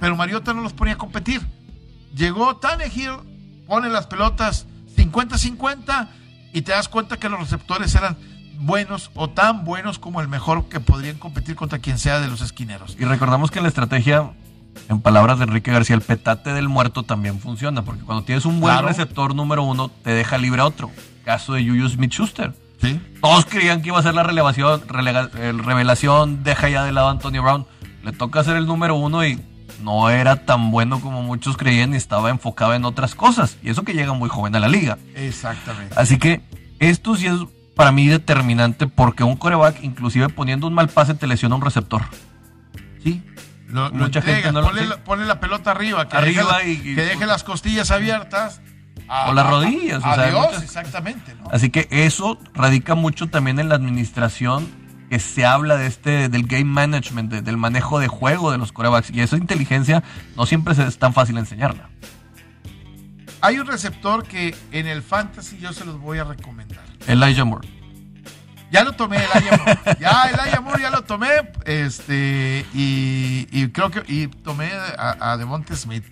pero Mariota no los ponía a competir. Llegó Tannehill, pone las pelotas 50-50, y te das cuenta que los receptores eran buenos o tan buenos como el mejor que podrían competir contra quien sea de los esquineros. Y recordamos que la estrategia en palabras de Enrique García, el petate del muerto también funciona, porque cuando tienes un buen receptor número uno, te deja libre a otro. Caso de Julius Smith-Schuster. ¿Sí? Todos creían que iba a ser la relevación, revelación, deja ya de lado a Antonio Brown. Le toca ser el número uno y no era tan bueno como muchos creían y estaba enfocado en otras cosas. Y eso que llega muy joven a la liga. Exactamente. Así que esto sí es para mí determinante porque un coreback, inclusive poniendo un mal pase, te lesiona un receptor. Sí, Mucha gente no ponle, la, pelota arriba, que, arriba deje, y, que deje las costillas abiertas. o las rodillas. Adiós, exactamente. Así que eso radica mucho también en la administración que se habla de este del game management, del manejo de juego de los corebacks. Y esa inteligencia no siempre es tan fácil enseñarla. Hay un receptor que en el fantasy yo se los voy a recomendar. Elijah Moore. Ya lo tomé, el Ayamur. [laughs] ya, el Ayamur ya lo tomé. Este, y, creo que y tomé a, a Devonte Smith.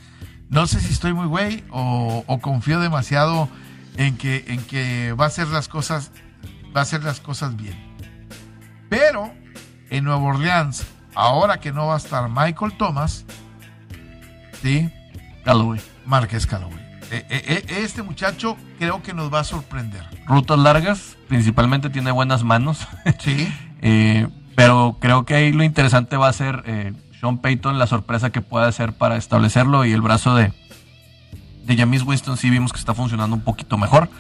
No sé si estoy muy güey o, confío demasiado en que, en que va a hacer las cosas, va a hacer las cosas bien. Pero en Nueva Orleans, ahora que no va a estar Michael Thomas, ¿sí? Callaway. Márquez Callaway. E, e, e, este muchacho creo que nos va a sorprender. Rutas largas, principalmente tiene buenas manos. [laughs] Sí. Eh, pero creo que ahí lo interesante va a ser eh, Sean Payton, la sorpresa que puede hacer para establecerlo y el brazo de, de James Winston sí vimos que está funcionando un poquito mejor.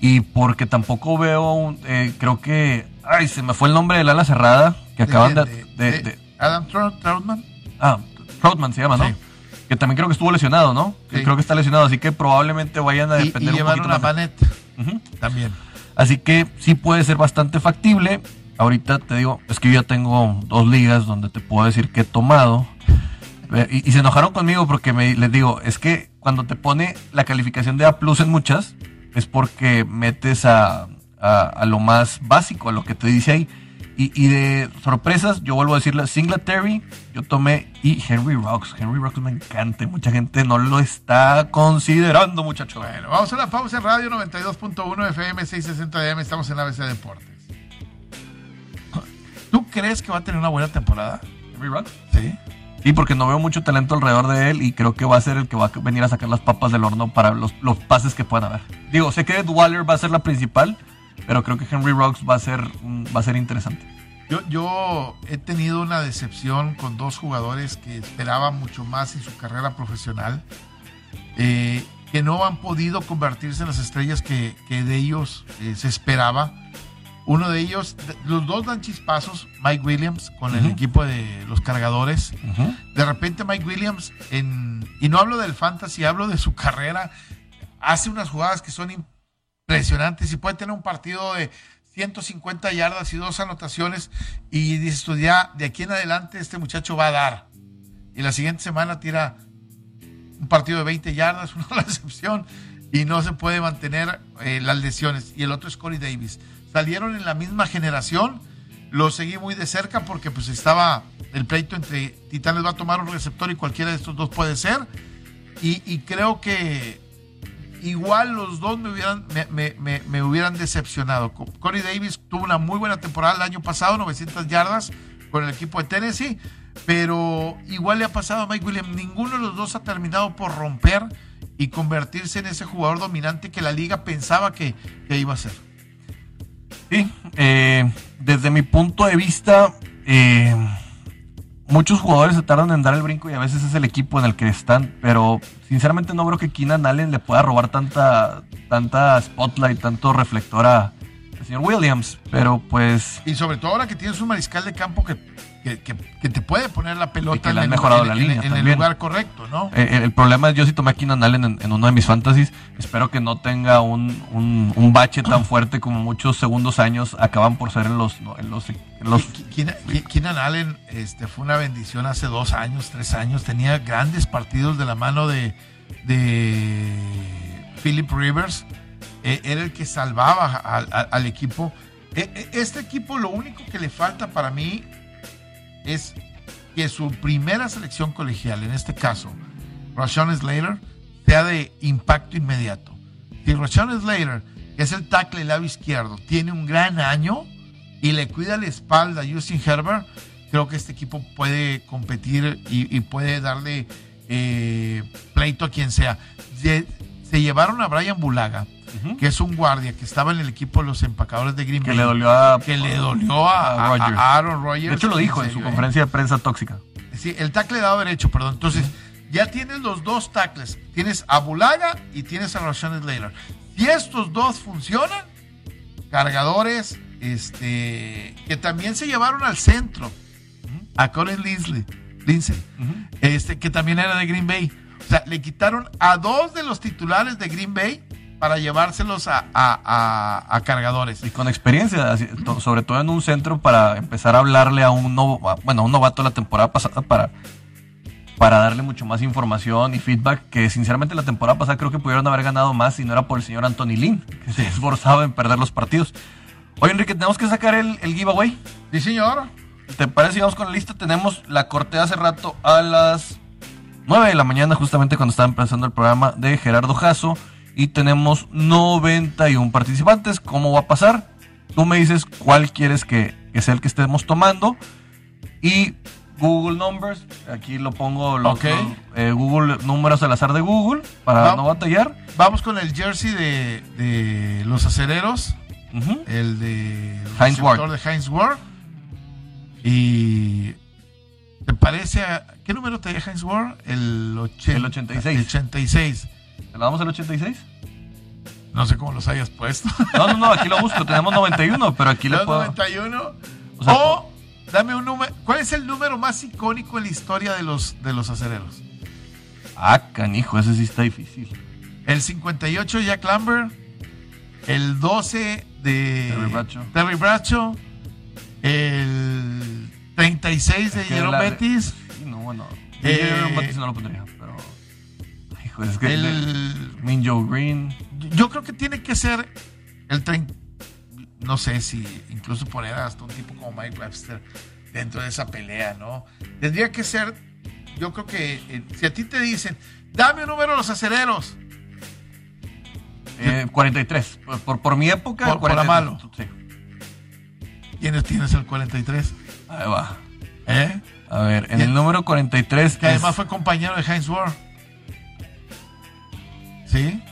Y porque tampoco veo, eh, creo que, ay, se me fue el nombre del ala cerrada que acaban de... Adam Troutman. Ah, Troutman se llama, ¿no? Que también creo que estuvo lesionado, ¿no? Creo que está lesionado, así que probablemente vayan a depender y, y un una maneta también. Así que sí puede ser bastante factible. Ahorita te digo, es que yo ya tengo dos ligas donde te puedo decir que he tomado. Y, se enojaron conmigo porque me, les digo, es que cuando te pone la calificación de A en muchas, es porque metes a, a lo más básico, a lo que te dice ahí. Y, de sorpresas, yo vuelvo a decirle, Singletary, yo tomé y Henry Rocks. Henry Rocks me encanta. Mucha gente no lo está considerando, muchachos. Bueno, vamos a la pausa en Radio 92.1 FM 660 AM. Estamos en ABC Deportes. ¿Tú crees que va a tener una buena temporada? Henry Rocks. Sí. Sí, porque no veo mucho talento alrededor de él y creo que va a ser el que va a venir a sacar las papas del horno para los, los pases que puedan haber. Digo, sé que Ed Waller va a ser la principal, pero creo que Henry Rocks va a ser, va a ser interesante. Yo, yo he tenido una decepción con dos jugadores que esperaba mucho más en su carrera profesional, eh, que no han podido convertirse en las estrellas que, que de ellos eh, se esperaba. Uno de ellos, los dos dan chispazos, Mike Williams con el equipo de los cargadores. De repente Mike Williams, en, y no hablo del fantasy, hablo de su carrera, hace unas jugadas que son impresionantes y puede tener un partido de 150 yardas y dos anotaciones y dices tú ya, de aquí en adelante este muchacho va a dar. Y la siguiente semana tira un partido de 20 yardas, [laughs] una recepción y no se puede mantener eh, las lesiones. Y el otro es Corey Davis salieron en la misma generación. Lo seguí muy de cerca porque pues estaba el pleito entre Titanes va a tomar un receptor y cualquiera de estos dos puede ser. Y, creo que igual los dos me hubieran, me, hubieran decepcionado. Corey Davis tuvo una muy buena temporada el año pasado, 900 yardas con el equipo de Tennessee, pero igual le ha pasado a Mike Williams. Ninguno de los dos ha terminado por romper y convertirse en ese jugador dominante que la liga pensaba que iba a ser. Sí, eh, desde mi punto de vista, eh, muchos jugadores se tardan en dar el brinco y a veces es el equipo en el que están, pero sinceramente no creo que Keenan Allen le pueda robar tanta, tanta spotlight, tanto reflector a, al señor Williams, pero pues... Y sobre todo ahora que tienes un mariscal de campo que que, te puede poner la pelota en, el, mejorado la línea en, el lugar correcto, ¿no? Eh, el, problema es, yo si tomé a Keenan Allen en, uno de mis fantasies, espero que no tenga un, un, bache tan [clears throat] fuerte como muchos segundos años acaban por ser en los... En los, los Keenan Allen este, fue una bendición hace dos años, tres años, tenía grandes partidos de la mano de, de Philip Rivers, eh, era el que salvaba al equipo. Este equipo lo único que le falta para mí es que su primera selección colegial, en este caso, Rashawn Slater, sea de impacto inmediato. Si Rashawn Slater, que es el tackle del lado izquierdo, tiene un gran año y le cuida la espalda a Justin Herbert, creo que este equipo puede competir y, puede darle eh, pleito a quien sea. Se, llevaron a Brian Bulaga, que es un guardia que estaba en el equipo de los empacadores de Green Bay. Que le dolió a, que le dolió a, Aaron Rodgers. De hecho lo dijo en su conferencia de prensa tóxica. Sí, el tackle dado derecho, perdón. Entonces, ya tienes los dos tackles. Tienes a Bulaga y tienes a Rashawn Slater. Si estos dos funcionan, cargadores, este, que también se llevaron al centro, a Colin Lindsay, Lindsay este, que también era de Green Bay. O sea, le quitaron a dos de los titulares de Green Bay para llevárselos a, cargadores. Y con experiencia, sobre todo en un centro para empezar a hablarle a un, bueno, un novato la temporada pasada para, para darle mucho más información y feedback que sinceramente la temporada pasada creo que pudieron haber ganado más si no era por el señor Anthony Lynn, que se esforzaba en perder los partidos. Oye Enrique, tenemos que sacar el, el giveaway. Sí, señor. ¿Te parece? Vamos con la lista. Tenemos la corte hace rato a las 9 de la mañana, justamente cuando estaba empezando el programa de Gerardo Jasso y tenemos 91 participantes. ¿Cómo va a pasar? Tú me dices cuál quieres que, sea el que estemos tomando y Google Numbers, aquí lo pongo, lo, eh, Google números al azar de Google para no batallar. Vamos con el jersey de, los acereros, el de Heinz Ward. de Heinz Ward. Y ¿te parece a, qué número te Heinz Ward? El, 86. El 86. ¿Le damos el 86? No sé cómo los hayas puesto. No, no, no, aquí lo busco. Tenemos 91, pero aquí le puedo... 91. O, dame un número. ¿Cuál es el número más icónico en la historia de los, de los acereros? Ah, canijo, ese sí está difícil. El 58 Jack Lambert. El 12 de Terry Bracho. Terry Bracho. El 36 de Jerome Betis. no, bueno. Eh, Betis no lo pondría es que el Minjo Green. Yo creo que tiene que ser el tren. No sé si incluso poner hasta un tipo como Mike Webster dentro de esa pelea, ¿no? Tendría que ser. Yo creo que eh, si a ti te dicen, dame un número a los acereros. 43. Eh, por, por, mi época, por, por malo. Sí. ¿Quiénes tienes el 43? Ahí va. ¿Eh? A ver, en el número 43. Que además fue compañero de Heinz Ward. ¿Sí?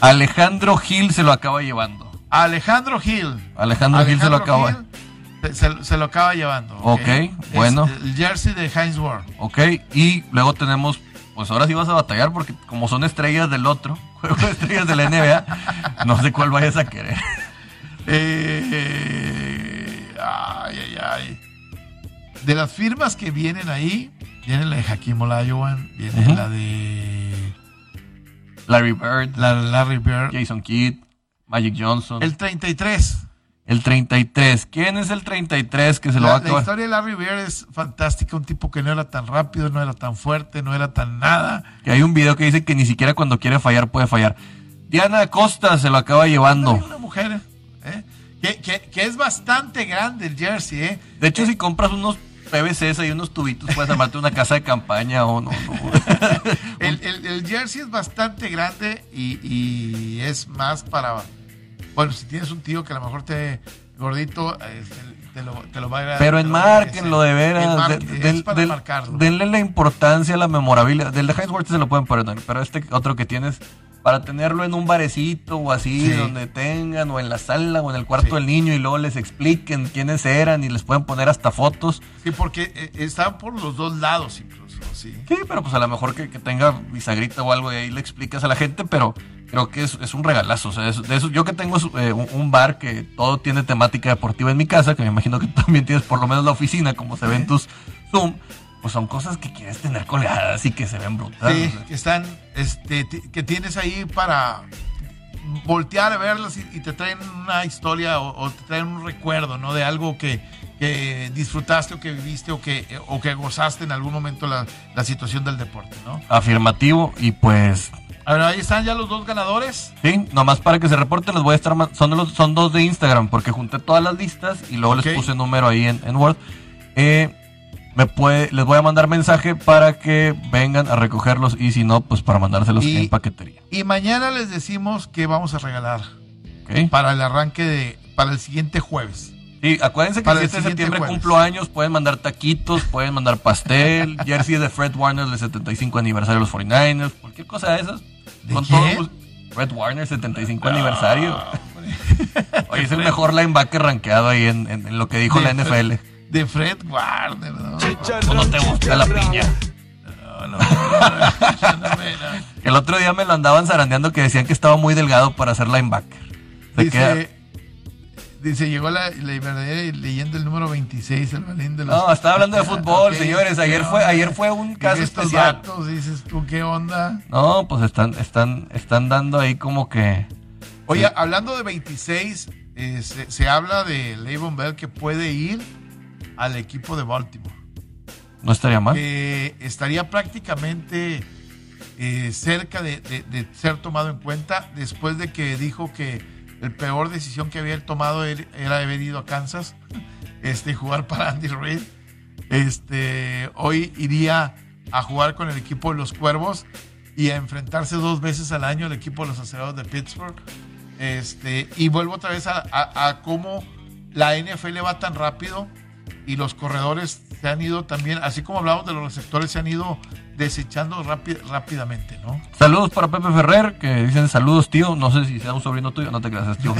Alejandro Gil se lo acaba llevando. Alejandro Gil. Alejandro, Gil se lo acaba. se, lo acaba llevando. Ok, bueno. El jersey de Heinz Ward. Ok, y luego tenemos, pues ahora sí vas a batallar porque como son estrellas del otro, [laughs] juego de estrellas de la NBA, no sé cuál vayas a querer. Eh, ay, ay, ay. De las firmas que vienen ahí, viene la de Hakim Olajuwon, viene la de Larry Bird, la Larry Bird, Jason Kidd, Magic Johnson. El 33. El 33. ¿Quién es el 33 que se lo va a acabar? La historia de Larry Bird es fantástica. Un tipo que no era tan rápido, no era tan fuerte, no era tan nada. Que hay un video que dice que ni siquiera cuando quiere fallar puede fallar. Diana Costa se lo acaba llevando. Una mujer, ¿eh? que, es bastante grande el jersey. ¿eh? De hecho, si compras unos PVCs y unos tubitos, puedes armarte una casa de campaña o no. [laughs] el, jersey es bastante grande y, y es más para bueno, si tienes un tío que a lo mejor te gordito, te, lo, te, lo, va a agradar. Pero enmarquenlo de veras. es para marcarlo. Denle la importancia, la memorabilidad. Del de Heinz se lo pueden poner, pero este otro que tienes para tenerlo en un barecito o así, donde tengan, o en la sala o en el cuarto del niño y luego les expliquen quiénes eran y les pueden poner hasta fotos. Sí, porque eh, están por los dos lados incluso, sí. Sí, pero pues a lo mejor que, que tenga bisagrita o algo y ahí le explicas a la gente, pero creo que es, es un regalazo. O sea, de eso, yo que tengo eh, un, bar que todo tiene temática deportiva en mi casa, que me imagino que [laughs] también tienes por lo menos la oficina, como se ve en tus Zoom, pues son cosas que quieres tener colgadas y que se ven brutales. Sí, que están, este, que tienes ahí para voltear a verlas y, te traen una historia o, te traen un recuerdo, ¿no? De algo que, que disfrutaste o que viviste o que, o que gozaste en algún momento la, la situación del deporte, ¿no? Afirmativo y pues a ver, ahí están ya los dos ganadores. Sí, nomás para que se reporten, les voy a estar son los, son dos de Instagram, porque junté todas las listas y luego les puse número ahí en, Word. Eh, me puede, les voy a mandar mensaje para que vengan a recogerlos y si no, pues para mandárselos en paquetería. Y mañana les decimos que vamos a regalar para el arranque de, para el siguiente jueves. Sí, acuérdense que el 7 de septiembre cumplo años, pueden mandar taquitos, pueden mandar pastel, [laughs] jersey de Fred Warner del 75 aniversario de los 49ers, cualquier cosa de esas. con todo Fred Warner 75 aniversario. [laughs] Oye, es el mejor linebacker rankeado ahí en, lo que dijo la NFL. De Fred Warner, ¿no? ¿O no te gusta la piña? No, no, El otro día me lo andaban zarandeando que decían que estaba muy delgado para ser linebacker. Dice, Dice, llegó la, la verdadera leyenda el número 26, el balín de los... No, estaba hablando de fútbol, señores. Ayer fue, ayer fue un caso especial. dices tú, ¿qué onda? No, pues están, están, están dando ahí como que... Oye, hablando de 26, eh, se, habla de Le'Veon Bell que puede ir al equipo de Baltimore. No estaría mal. estaría prácticamente eh, cerca de, de ser tomado en cuenta después de que dijo que el peor decisión que había tomado era haber ido a Kansas [laughs] este, jugar para Andy Reid. Este, hoy iría a jugar con el equipo de los Cuervos y a enfrentarse dos veces al año al equipo de los acerados de Pittsburgh. Este, y vuelvo otra vez a, a cómo la NFL va tan rápido y los corredores se han ido también, así como hablamos de los receptores, se han ido desechando rápidamente, ¿no? Saludos para Pepe Ferrer, que dicen saludos, tío. No sé si sea un sobrino tuyo, no te creas, tío.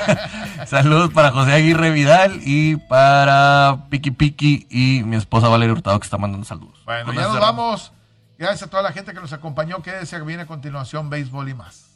[laughs] saludos para José Aguirre Vidal y para Piki Piki y mi esposa Valeria Hurtado, que está mandando saludos. Bueno, ya nos vamos. Gracias a toda la gente que nos acompañó. Quédese que viene a continuación Béisbol y más.